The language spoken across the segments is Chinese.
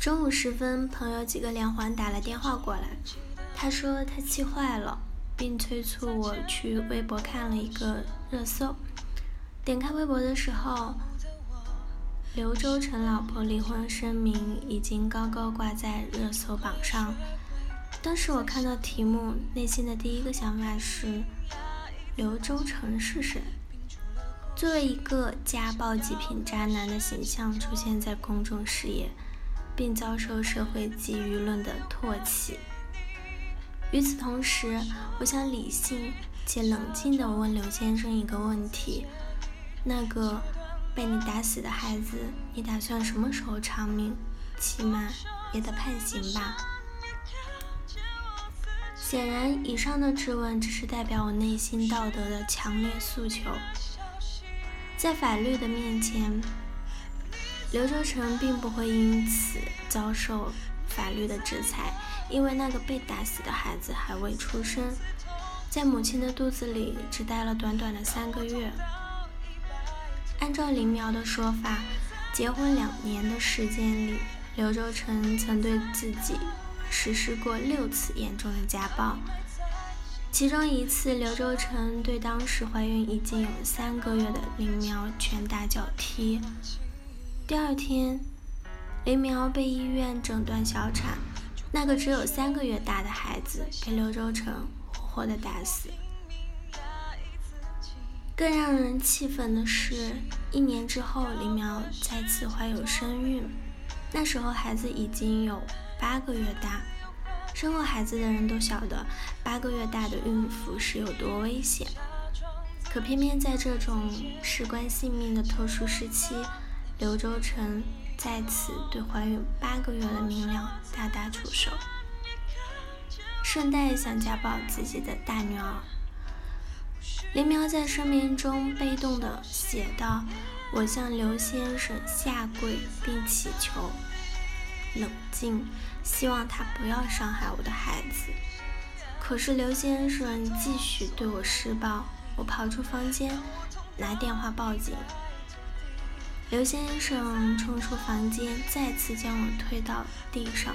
中午时分，朋友几个连环打了电话过来，他说他气坏了，并催促我去微博看了一个热搜。点开微博的时候，刘洲成老婆离婚声明已经高高挂在热搜榜上。当时我看到题目，内心的第一个想法是：刘洲成是谁？作为一个家暴极品渣男的形象出现在公众视野。并遭受社会及舆论的唾弃。与此同时，我想理性且冷静地问刘先生一个问题：那个被你打死的孩子，你打算什么时候偿命？起码也得判刑吧？显然，以上的质问只是代表我内心道德的强烈诉求。在法律的面前。刘洲成并不会因此遭受法律的制裁，因为那个被打死的孩子还未出生，在母亲的肚子里只待了短短的三个月。按照林苗的说法，结婚两年的时间里，刘洲成曾对自己实施过六次严重的家暴，其中一次，刘洲成对当时怀孕已经有三个月的林苗拳打脚踢。第二天，林苗被医院诊断小产，那个只有三个月大的孩子被刘洲成活活的打死。更让人气愤的是，一年之后，林苗再次怀有身孕，那时候孩子已经有八个月大。生过孩子的人都晓得，八个月大的孕妇是有多危险。可偏偏在这种事关性命的特殊时期。刘洲成在此对怀孕八个月的明了大打出手，顺带想家暴自己的大女儿。林苗在声明中悲痛地写道：“我向刘先生下跪并祈求冷静，希望他不要伤害我的孩子。可是刘先生继续对我施暴，我跑出房间拿电话报警。”刘先生冲出房间，再次将我推到地上。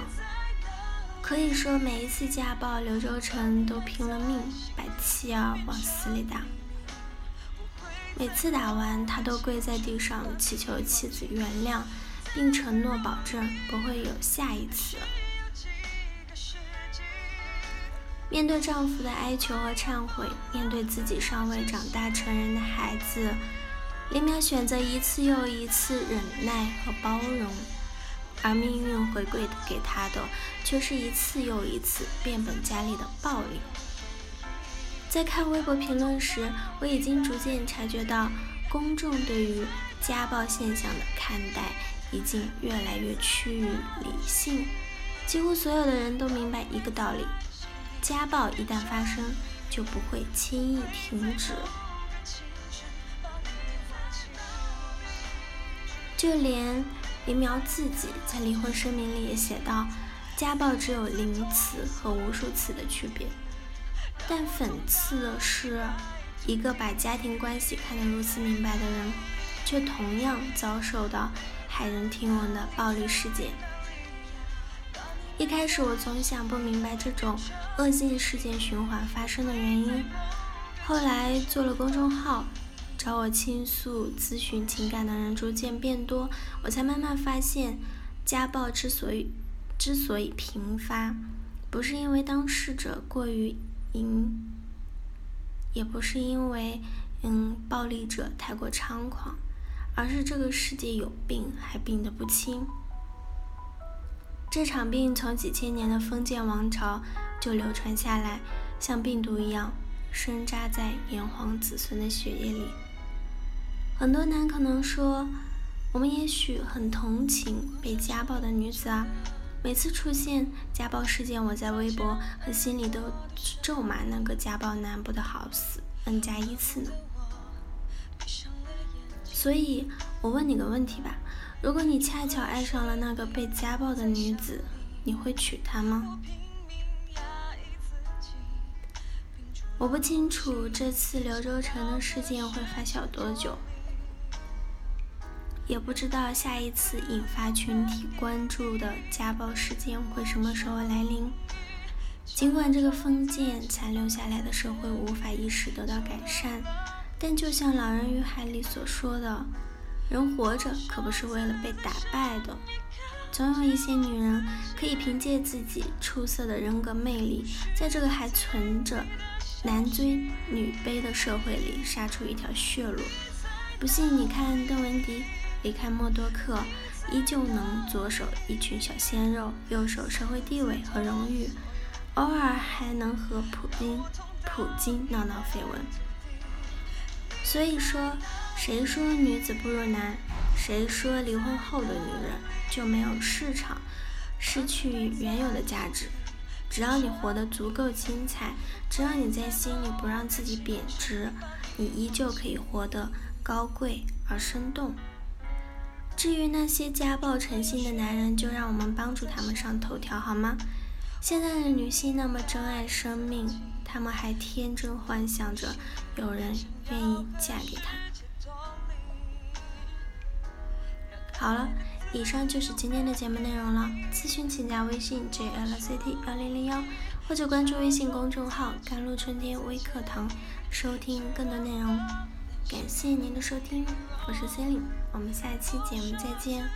可以说，每一次家暴，刘洲成都拼了命把妻儿往死里打。每次打完，他都跪在地上祈求妻子原谅，并承诺保证不会有下一次。面对丈夫的哀求和忏悔，面对自己尚未长大成人的孩子。林苗选择一次又一次忍耐和包容，而命运回馈给他的却是一次又一次变本加厉的暴力。在看微博评论时，我已经逐渐察觉到，公众对于家暴现象的看待已经越来越趋于理性。几乎所有的人都明白一个道理：家暴一旦发生，就不会轻易停止。就连林苗自己在离婚声明里也写到：“家暴只有零次和无数次的区别。”但讽刺的是，一个把家庭关系看得如此明白的人，却同样遭受到骇人听闻的暴力事件。一开始我总想不明白这种恶性事件循环发生的原因，后来做了公众号。找我倾诉、咨询情感的人逐渐变多，我才慢慢发现，家暴之所以之所以频发，不是因为当事者过于淫，也不是因为嗯暴力者太过猖狂，而是这个世界有病，还病得不轻。这场病从几千年的封建王朝就流传下来，像病毒一样深扎在炎黄子孙的血液里。很多男可能说，我们也许很同情被家暴的女子啊。每次出现家暴事件，我在微博和心里都咒骂那个家暴男不得好死，n 加一次呢。所以，我问你个问题吧：如果你恰巧爱上了那个被家暴的女子，你会娶她吗？我不清楚这次刘洲成的事件会发酵多久。也不知道下一次引发群体关注的家暴事件会什么时候来临。尽管这个封建残留下来的社会无法一时得到改善，但就像《老人与海》里所说的，人活着可不是为了被打败的。总有一些女人可以凭借自己出色的人格魅力，在这个还存着男尊女卑的社会里杀出一条血路。不信你看邓文迪。离开默多克，依旧能左手一群小鲜肉，右手社会地位和荣誉，偶尔还能和普京、普京闹闹绯闻。所以说，谁说女子不如男？谁说离婚后的女人就没有市场，失去原有的价值？只要你活得足够精彩，只要你在心里不让自己贬值，你依旧可以活得高贵而生动。至于那些家暴成性的男人，就让我们帮助他们上头条好吗？现在的女性那么珍爱生命，她们还天真幻想着有人愿意嫁给他。好了，以上就是今天的节目内容了。咨询请加微信 jlct 幺零零幺，或者关注微信公众号“甘露春天微课堂”，收听更多内容。感谢您的收听，我是 c e l i n e 我们下期节目再见。